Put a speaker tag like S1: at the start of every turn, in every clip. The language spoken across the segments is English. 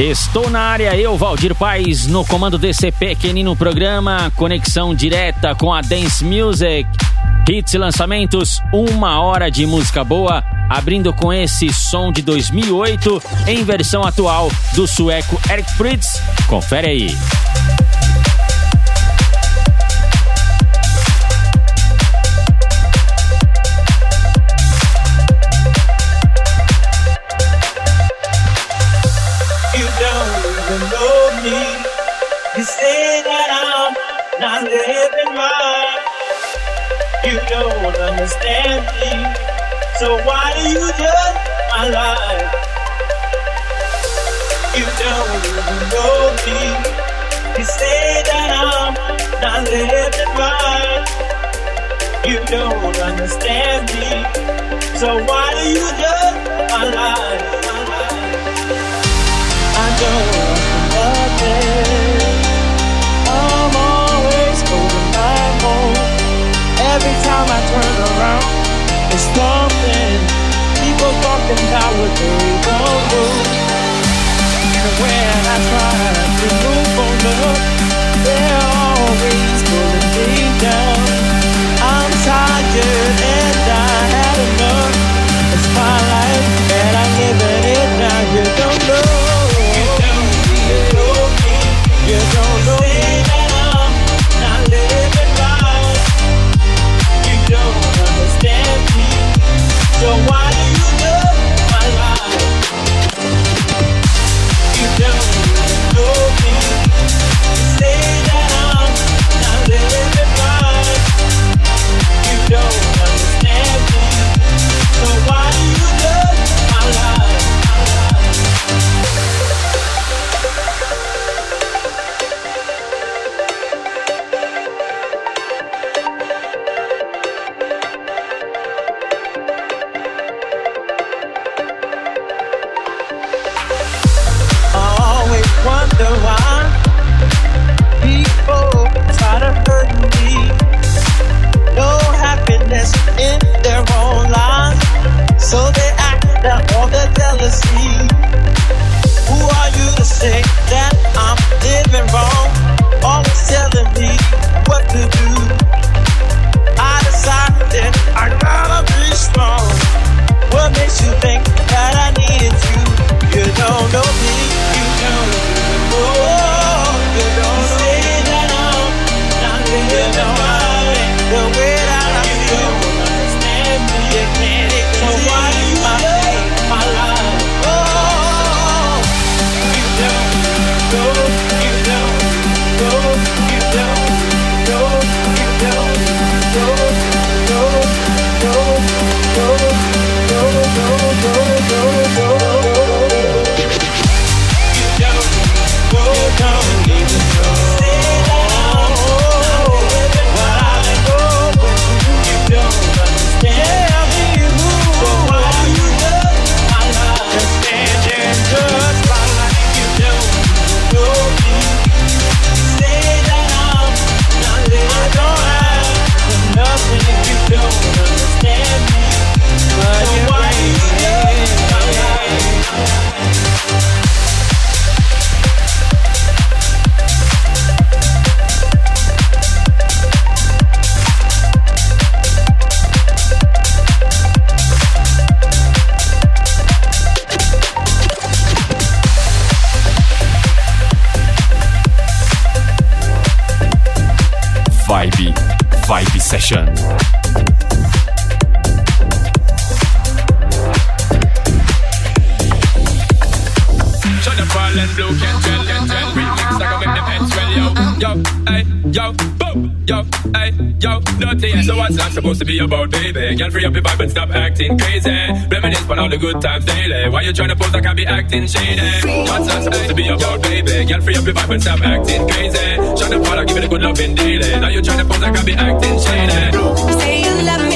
S1: Estou na área, eu, Valdir Paz, no comando desse pequenino programa, conexão direta com a Dance Music. Hits e lançamentos, uma hora de música boa, abrindo com esse som de 2008 em versão atual do sueco Eric Fritz. Confere aí.
S2: You say that I'm not living right, you don't understand me. So why do you judge my life? You don't even know me. You say that I'm not living right. You don't understand me. So why do you judge my life? I don't nothing. Every time I turn around, it's something. People talking about what they won't do. And when I try to move on up, they're always pulling me down. I'm tired
S3: yo, hey, yo, Nothing. So what's life supposed to be about, baby? Girl, free up your vibe and stop acting crazy. Reminisce on all the good times daily. Why you trying to pose like I be acting shady? What's life supposed to be about, baby? Girl, free up your vibe and stop acting crazy. Trying to that, give it a good loving daily. Now you trying to pose like I be acting shady.
S4: Say you love me.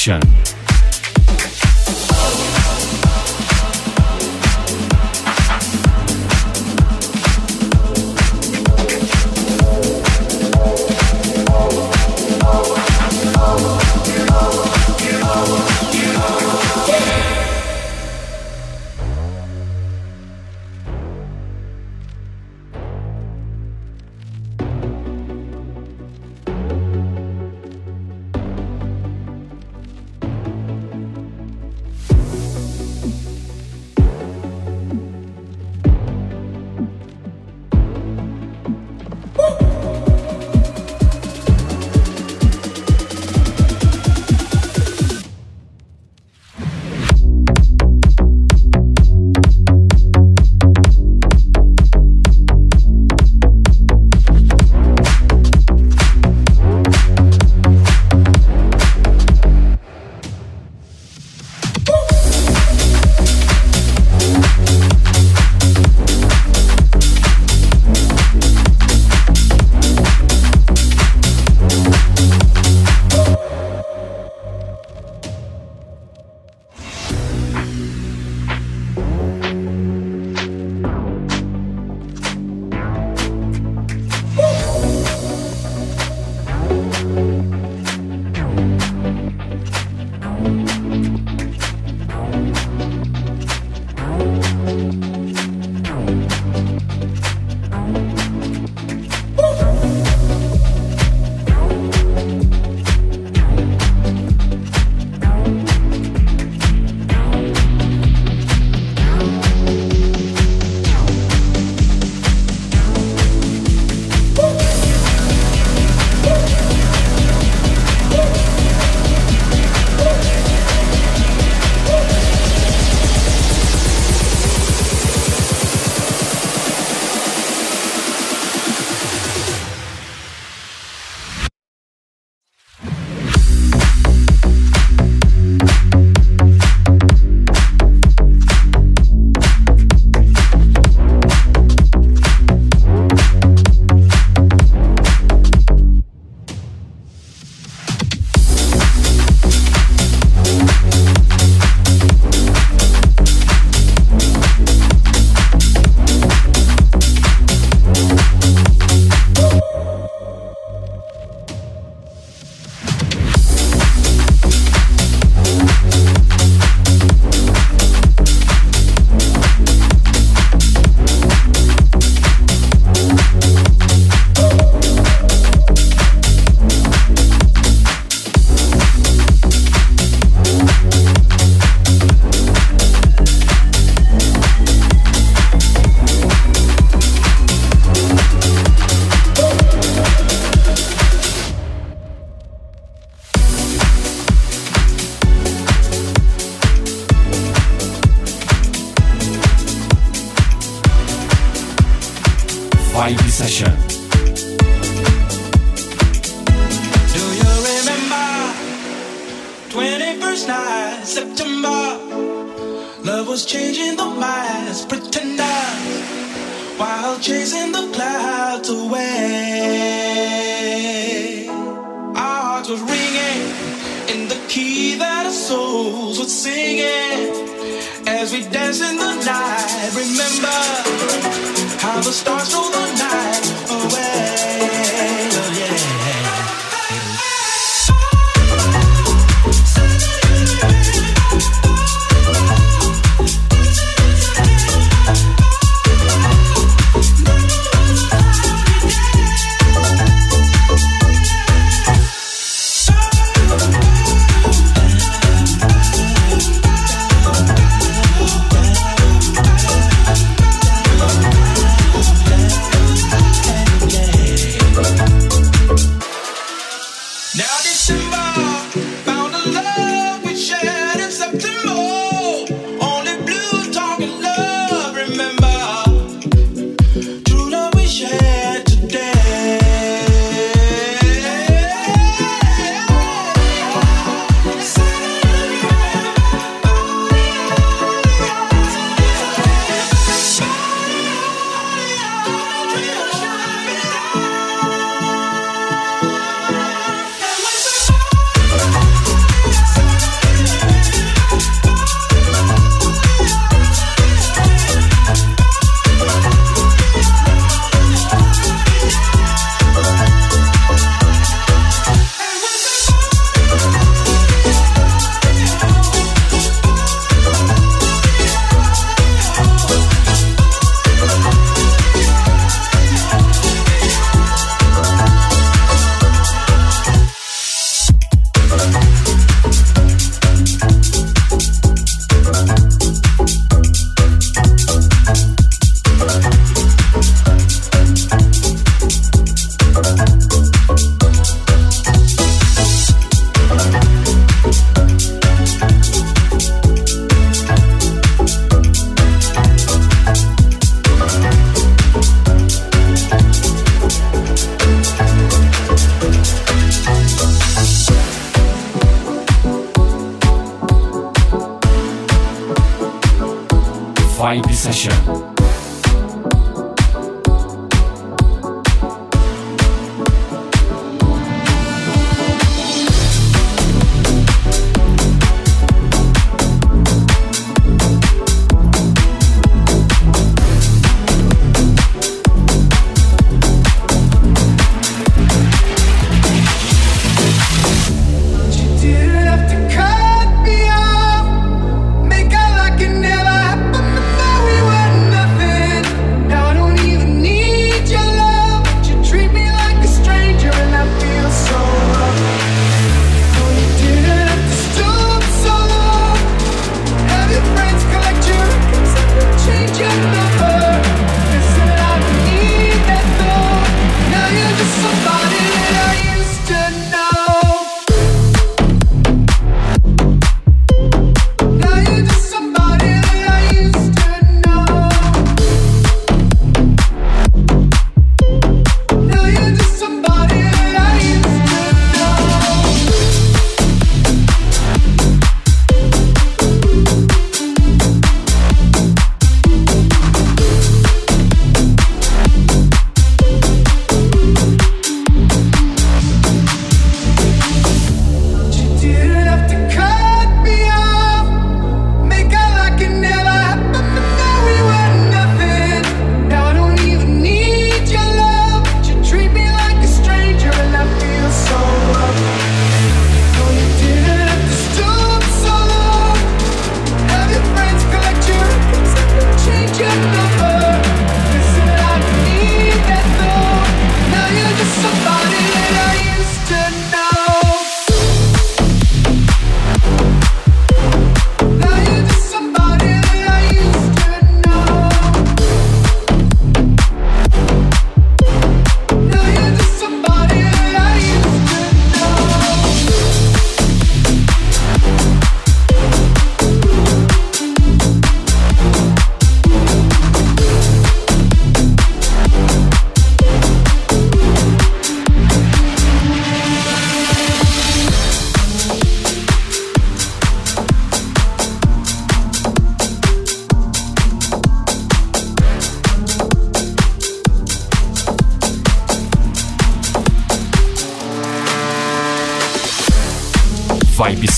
S4: Session.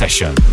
S4: Session.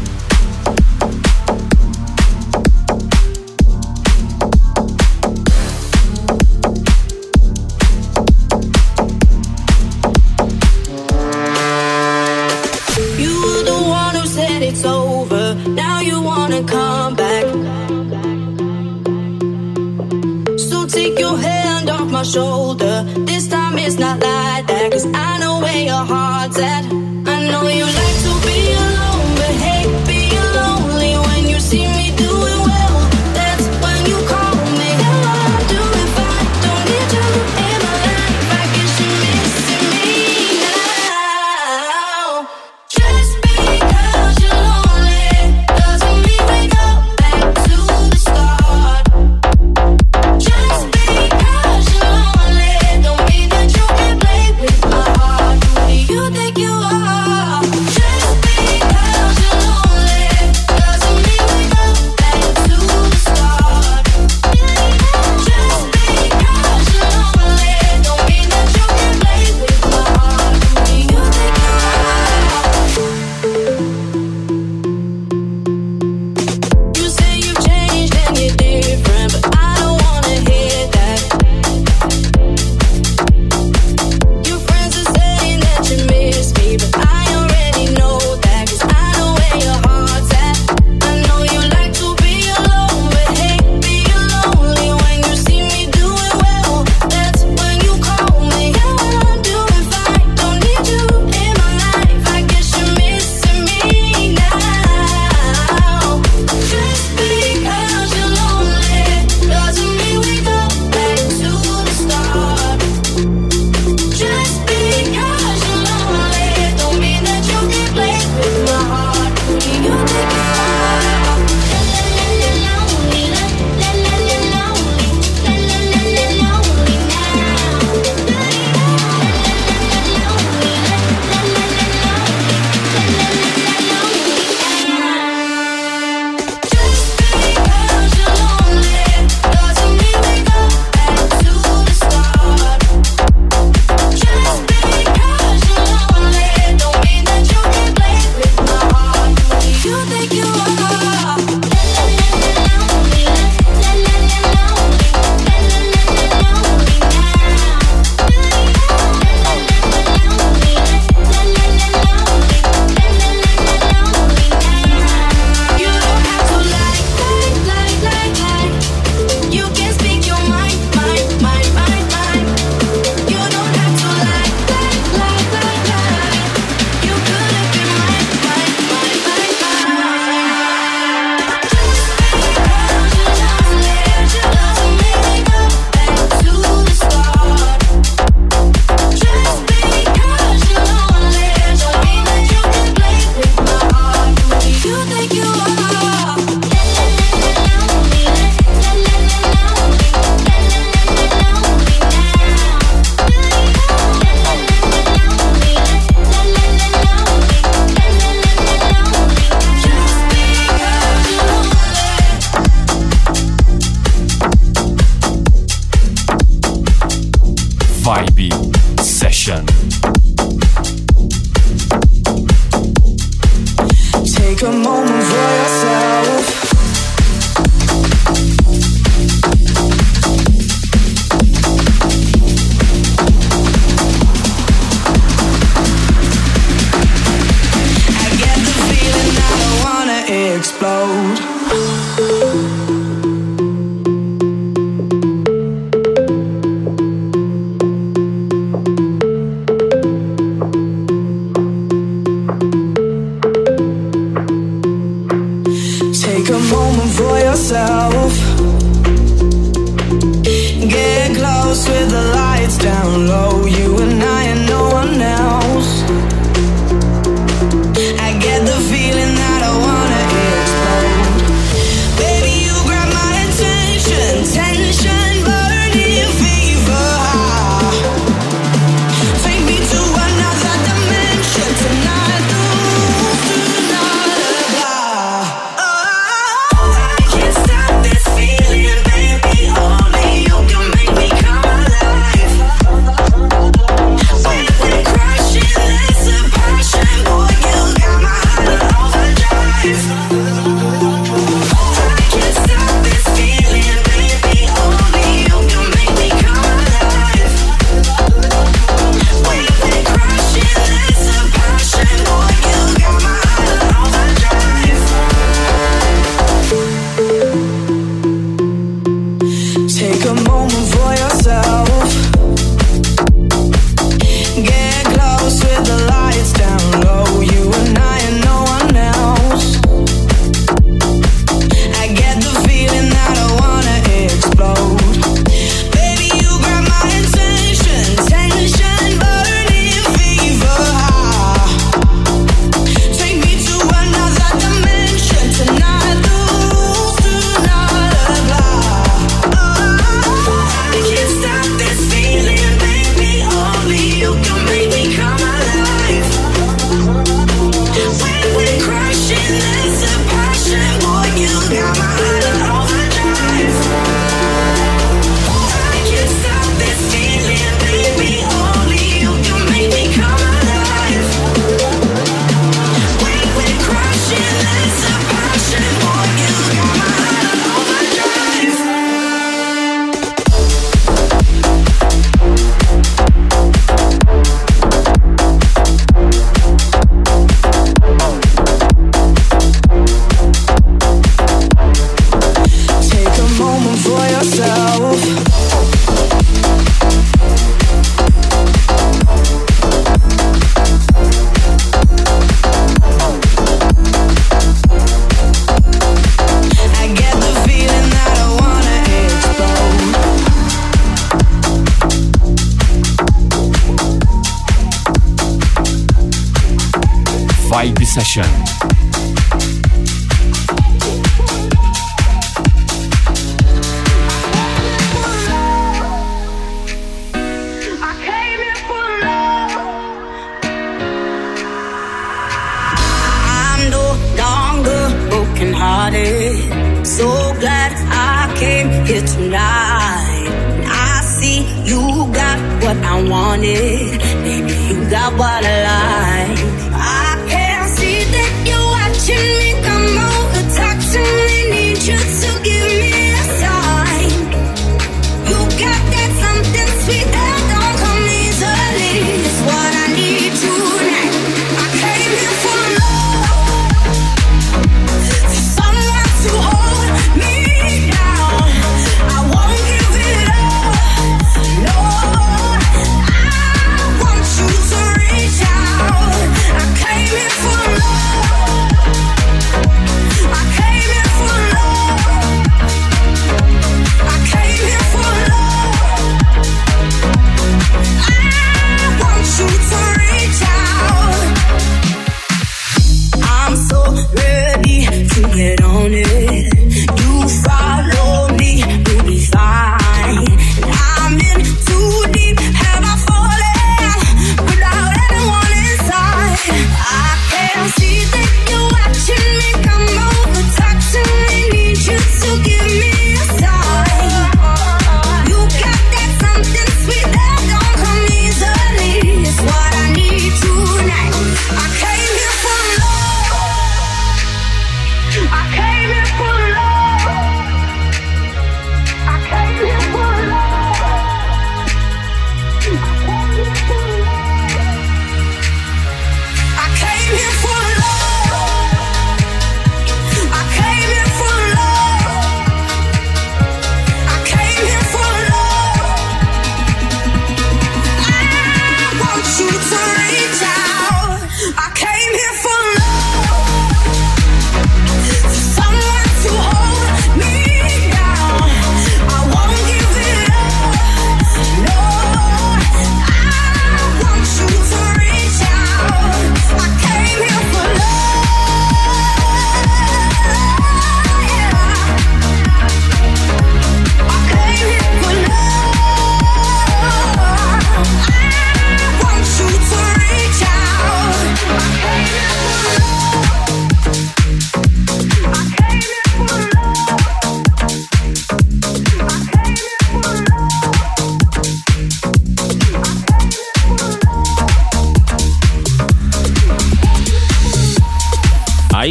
S4: Session.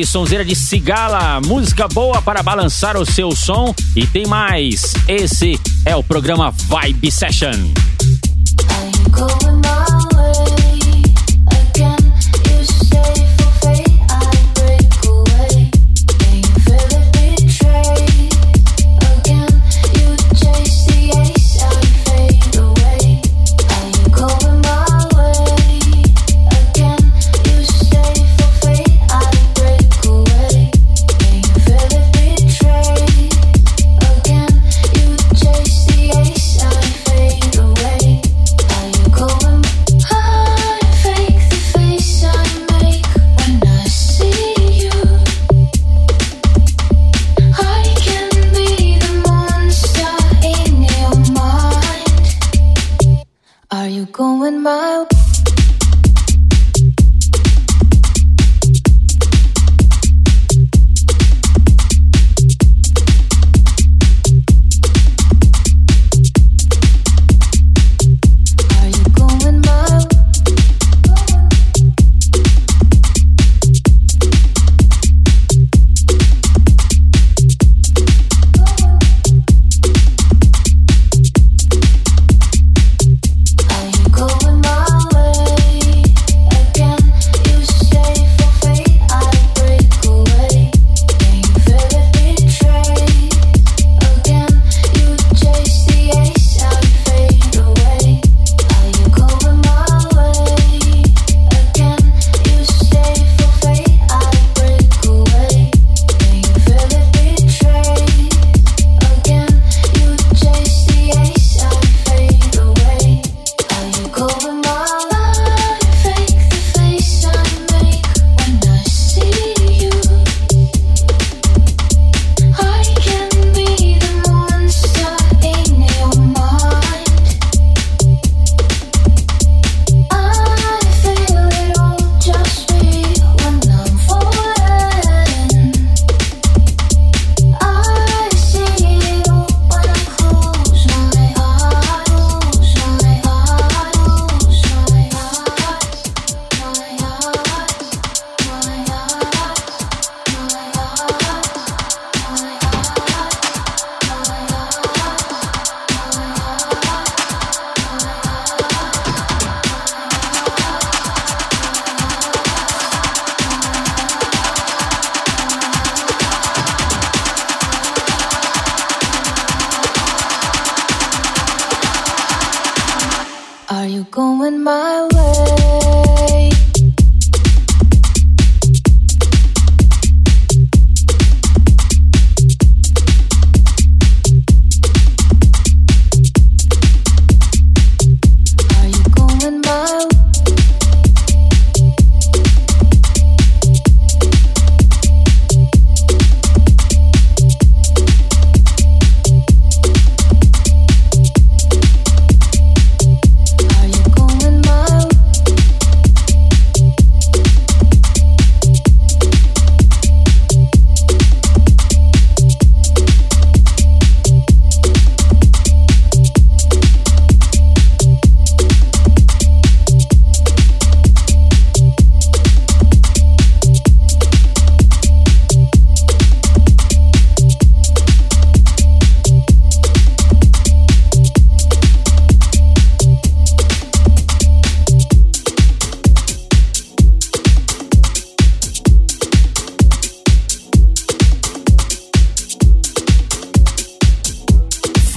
S4: Sonzeira de cigala, música boa para
S3: balançar o seu som. E tem mais. Esse é o programa Vibe Session.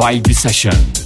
S3: Vibe Session.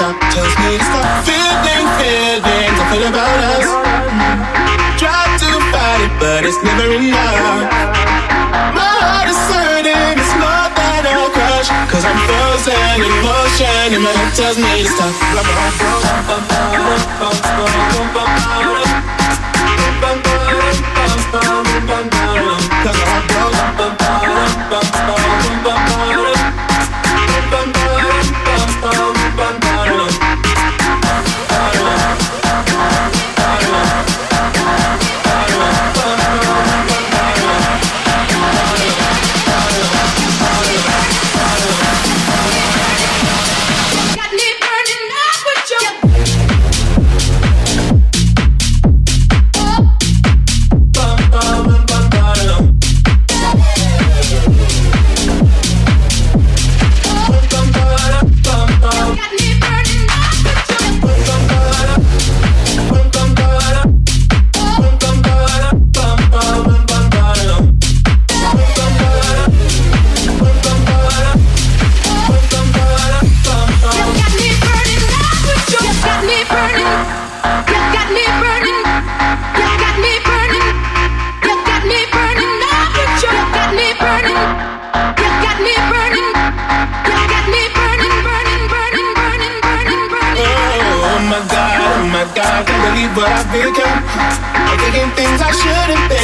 S3: stop, tells me to stop feeling, feelings I feel about us. Try to fight it, but it's never enough. My heart is hurting, it's more than a crush. Cause I'm frozen in motion, and my head tells me to stop.
S4: Cause I'm frozen.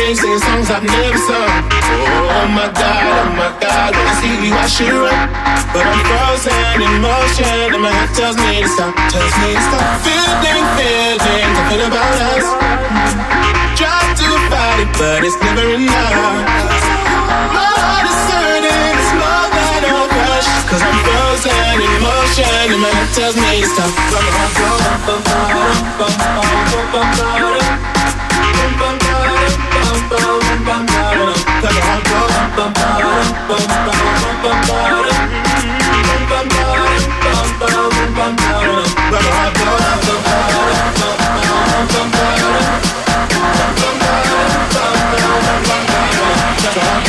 S4: chain singing songs I've never sung. Oh,
S5: my god, oh my god, when I
S6: see
S7: you
S5: I should run, but I'm frozen in motion and my head tells me to stop, tells me to stop. Feeling, feeling, talking about us. Try to fight it, but it's never enough. My heart is hurting, it's more than a
S6: crush, cause
S5: I'm frozen in motion and my head tells me to
S1: stop. Stop.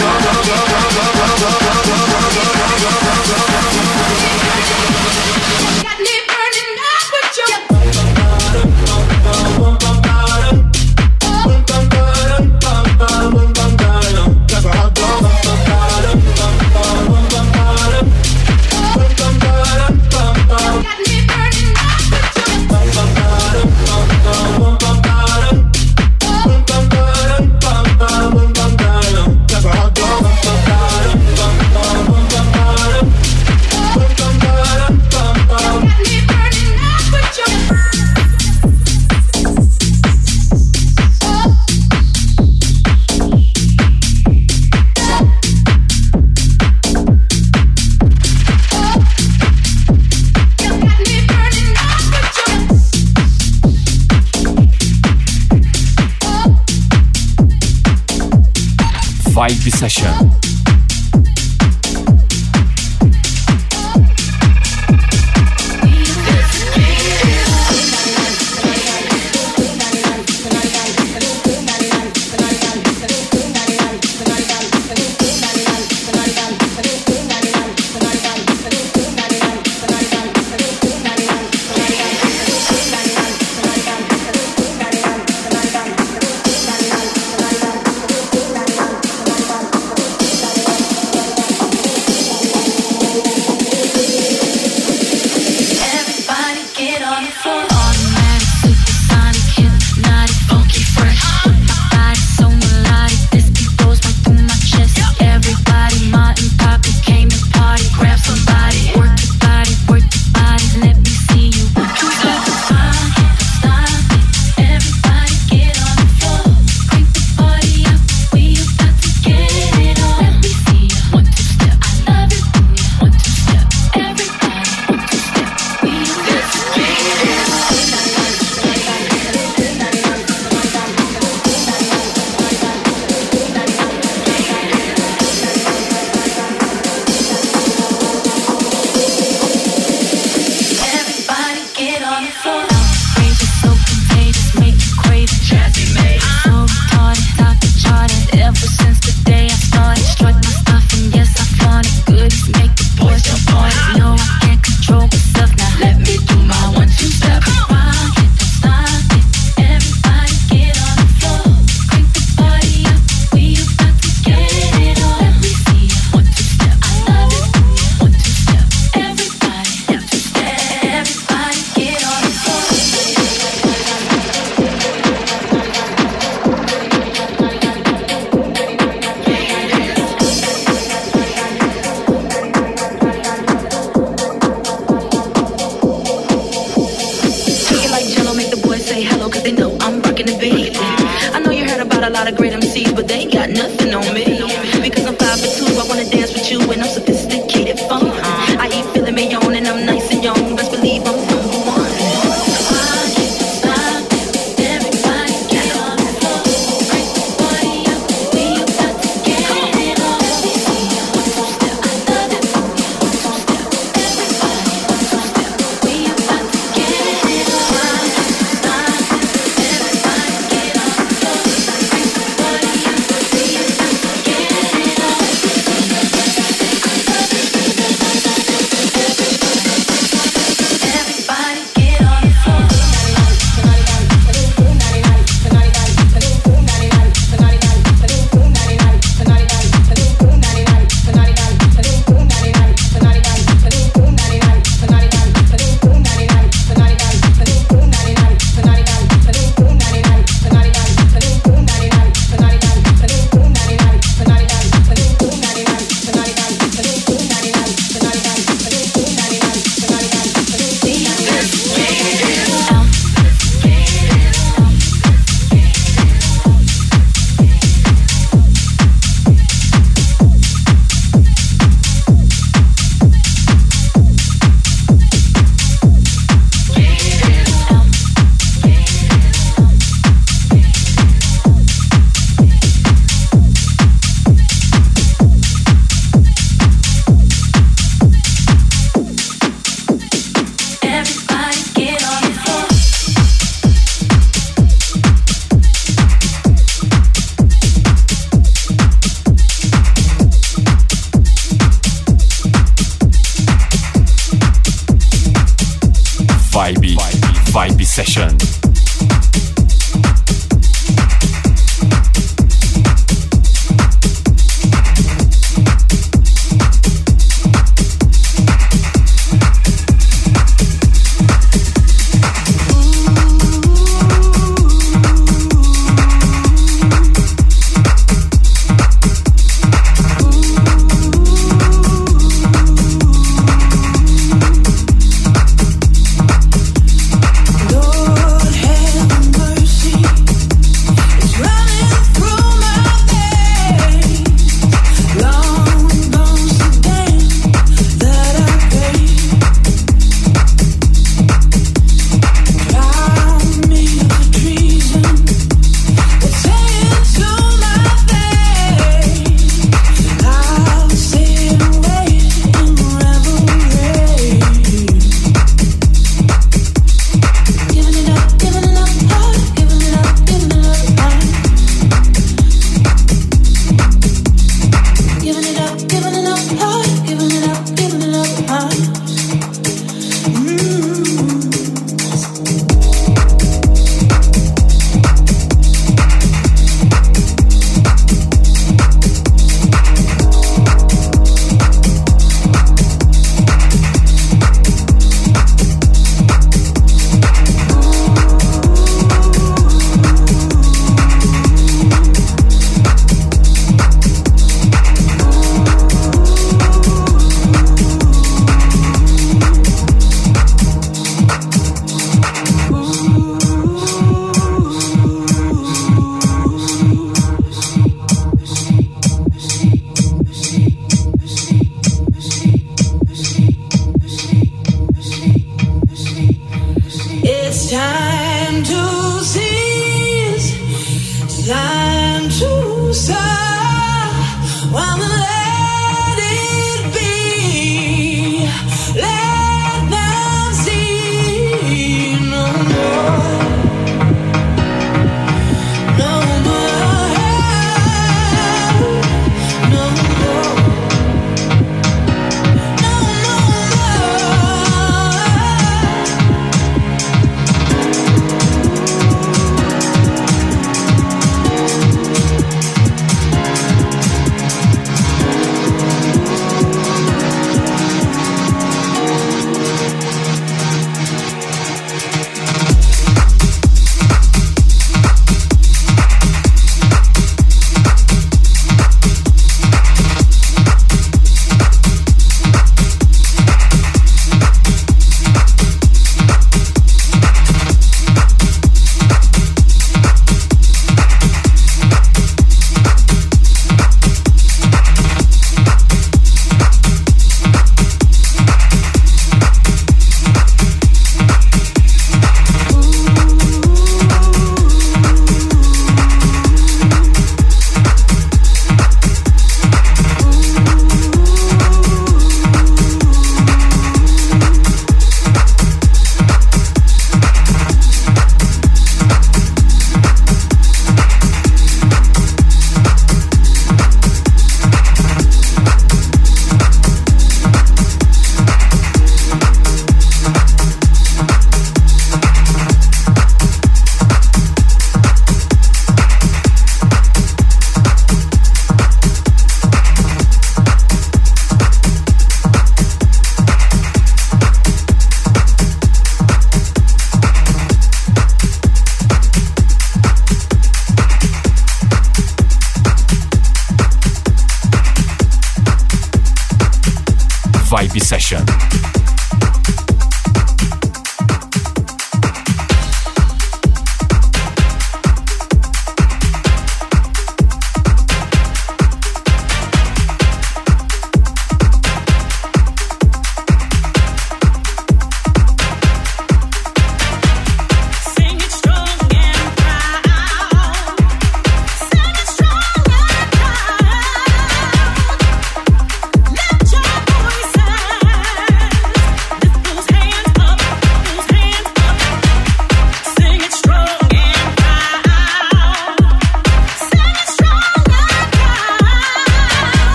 S1: Session.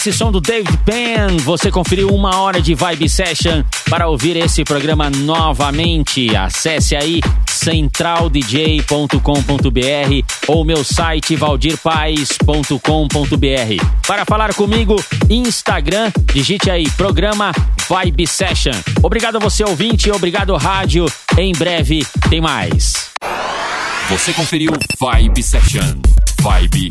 S1: Esse som do David Penn, você conferiu uma hora de Vibe Session. Para ouvir esse programa novamente, acesse aí centraldj.com.br ou meu site valdirpaes.com.br. Para falar comigo, Instagram, digite aí programa Vibe Session. Obrigado a você ouvinte, obrigado rádio. Em breve tem mais.
S6: Você conferiu Vibe Session. Vibe